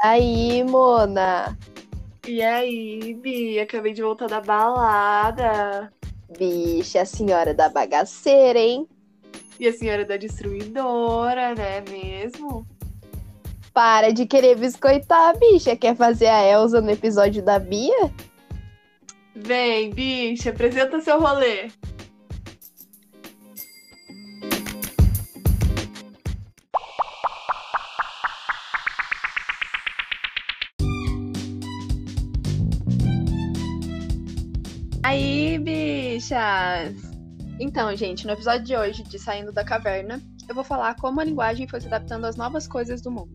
Aí, Mona. E aí, Bi? Acabei de voltar da balada. Bicha, a senhora da bagaceira, hein? E a senhora da destruidora, né mesmo? Para de querer biscoitar, bicha. Quer fazer a Elsa no episódio da Bia? Vem, bicha, apresenta seu rolê. Aí, bichas! Então, gente, no episódio de hoje de Saindo da Caverna, eu vou falar como a linguagem foi se adaptando às novas coisas do mundo.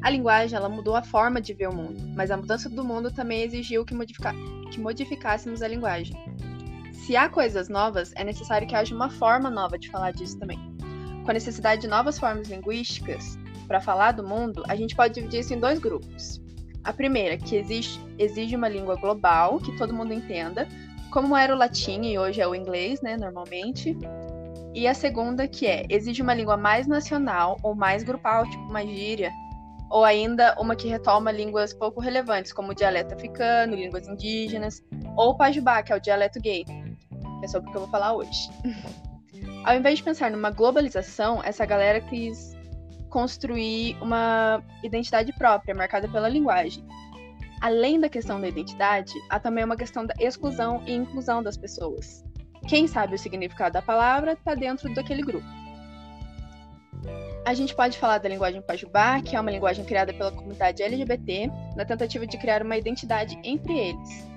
A linguagem, ela mudou a forma de ver o mundo, mas a mudança do mundo também exigiu que, modifica... que modificássemos a linguagem. Se há coisas novas, é necessário que haja uma forma nova de falar disso também. Com a necessidade de novas formas linguísticas para falar do mundo, a gente pode dividir isso em dois grupos. A primeira, que exige, exige uma língua global, que todo mundo entenda, como era o latim e hoje é o inglês, né, normalmente. E a segunda, que é, exige uma língua mais nacional ou mais grupal, tipo uma gíria, ou ainda uma que retoma línguas pouco relevantes, como o dialeto africano, línguas indígenas, ou o pajubá, que é o dialeto gay, que é sobre o que eu vou falar hoje. Ao invés de pensar numa globalização, essa galera quis construir uma identidade própria, marcada pela linguagem. Além da questão da identidade, há também uma questão da exclusão e inclusão das pessoas. Quem sabe o significado da palavra está dentro daquele grupo. A gente pode falar da linguagem Pajubá, que é uma linguagem criada pela comunidade LGBT, na tentativa de criar uma identidade entre eles.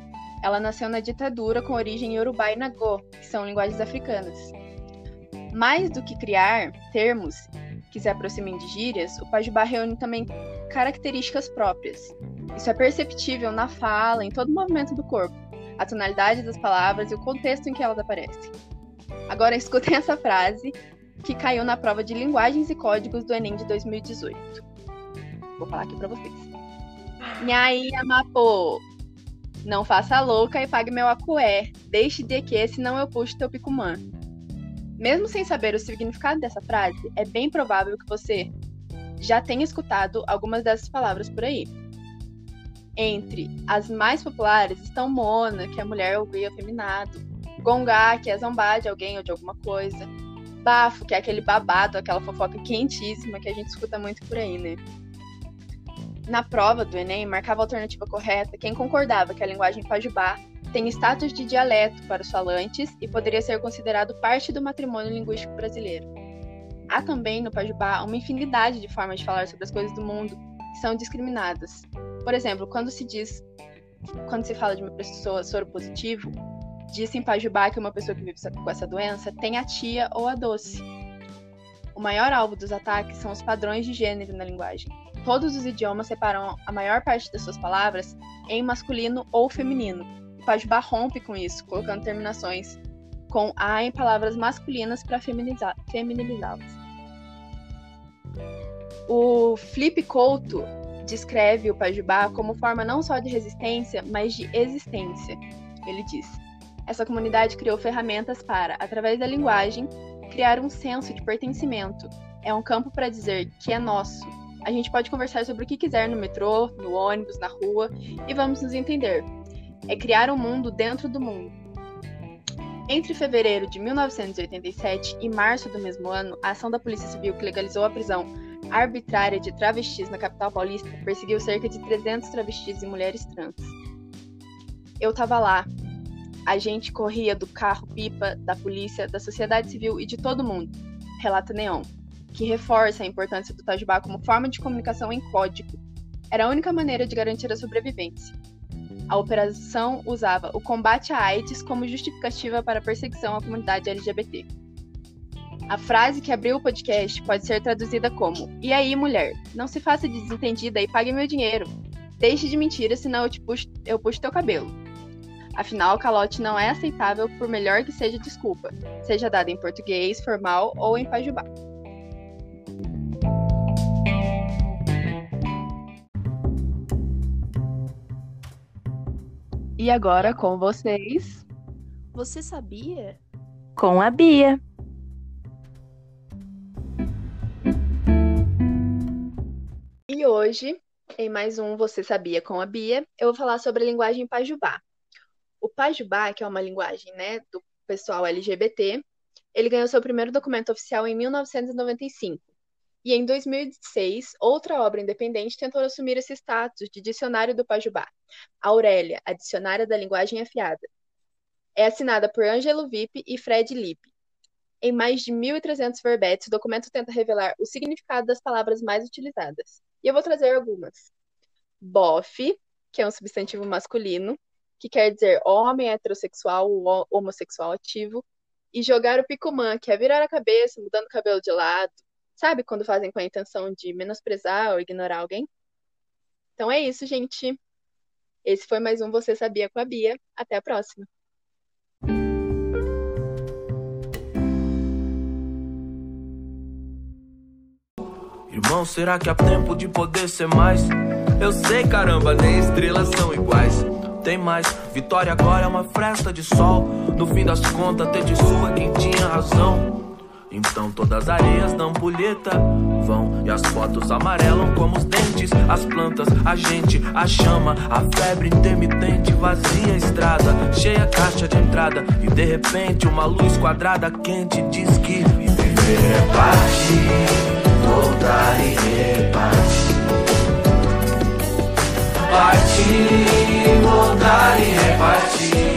Ela nasceu na ditadura com origem Yorubá e Nagô, que são linguagens africanas. Mais do que criar termos que se aproximem de gírias, o Pajubá reúne também características próprias. Isso é perceptível na fala, em todo o movimento do corpo, a tonalidade das palavras e o contexto em que elas aparecem. Agora escutem essa frase que caiu na prova de linguagens e códigos do Enem de 2018. Vou falar aqui para vocês. Nhai Amapô, não faça louca e pague meu acué. Deixe de que, senão eu puxo teu picumã. Mesmo sem saber o significado dessa frase, é bem provável que você já tenha escutado algumas dessas palavras por aí. Entre as mais populares estão mona, que é mulher ou gay afeminado, gongá, que é zombar de alguém ou de alguma coisa, bafo, que é aquele babado, aquela fofoca quentíssima que a gente escuta muito por aí, né? Na prova do Enem, marcava a alternativa correta quem concordava que a linguagem pajubá tem status de dialeto para os falantes e poderia ser considerado parte do matrimônio linguístico brasileiro. Há também no pajubá uma infinidade de formas de falar sobre as coisas do mundo que são discriminadas. Por exemplo, quando se diz, quando se fala de uma pessoa soro positivo, diz em pajubá que uma pessoa que vive com essa doença tem a tia ou a doce. O maior alvo dos ataques são os padrões de gênero na linguagem. Todos os idiomas separam a maior parte das suas palavras em masculino ou feminino. O pajubá rompe com isso, colocando terminações com a em palavras masculinas para feminilizá-las. O Flip Couto descreve o pajubá como forma não só de resistência, mas de existência. Ele diz: essa comunidade criou ferramentas para, através da linguagem, criar um senso de pertencimento. É um campo para dizer que é nosso. A gente pode conversar sobre o que quiser no metrô, no ônibus, na rua e vamos nos entender. É criar um mundo dentro do mundo. Entre fevereiro de 1987 e março do mesmo ano, a ação da Polícia Civil que legalizou a prisão arbitrária de travestis na capital paulista perseguiu cerca de 300 travestis e mulheres trans. Eu tava lá, a gente corria do carro-pipa, da polícia, da sociedade civil e de todo mundo, relata Neon, que reforça a importância do Tajubá como forma de comunicação em código. Era a única maneira de garantir a sobrevivência. A operação usava o combate à AIDS como justificativa para a perseguição à comunidade LGBT. A frase que abriu o podcast pode ser traduzida como: E aí, mulher? Não se faça de desentendida e pague meu dinheiro. Deixe de mentira, senão eu, te puxo, eu puxo teu cabelo. Afinal, calote não é aceitável por melhor que seja desculpa, seja dada em português, formal ou em pajubá. E agora com vocês. Você sabia? Com a Bia. E hoje Em mais um Você Sabia com a Bia, eu vou falar sobre a linguagem Pajubá. O Pajubá, que é uma linguagem né, do pessoal LGBT, ele ganhou seu primeiro documento oficial em 1995. E em 2006, outra obra independente tentou assumir esse status de dicionário do Pajubá, Aurélia, a dicionária da linguagem afiada. É assinada por Ângelo Vip e Fred Lippe. Em mais de 1.300 verbetes, o documento tenta revelar o significado das palavras mais utilizadas. E eu vou trazer algumas. Bofe, que é um substantivo masculino, que quer dizer homem heterossexual ou homossexual ativo. E jogar o picumã, que é virar a cabeça, mudando o cabelo de lado. Sabe quando fazem com a intenção de menosprezar ou ignorar alguém? Então é isso, gente. Esse foi mais um Você Sabia com a Bia. Até a próxima. Irmão, será que há tempo de poder ser mais? Eu sei, caramba, nem estrelas são iguais. Tem mais, vitória agora é uma fresta de sol. No fim das contas, até de sua quem tinha razão. Então todas as areias da pulheta vão e as fotos amarelam como os dentes, as plantas, a gente, a chama, a febre intermitente vazia a estrada, cheia a caixa de entrada e de repente uma luz quadrada quente diz que viver é parte, voltar e repartir. Partir, voltar e repartir.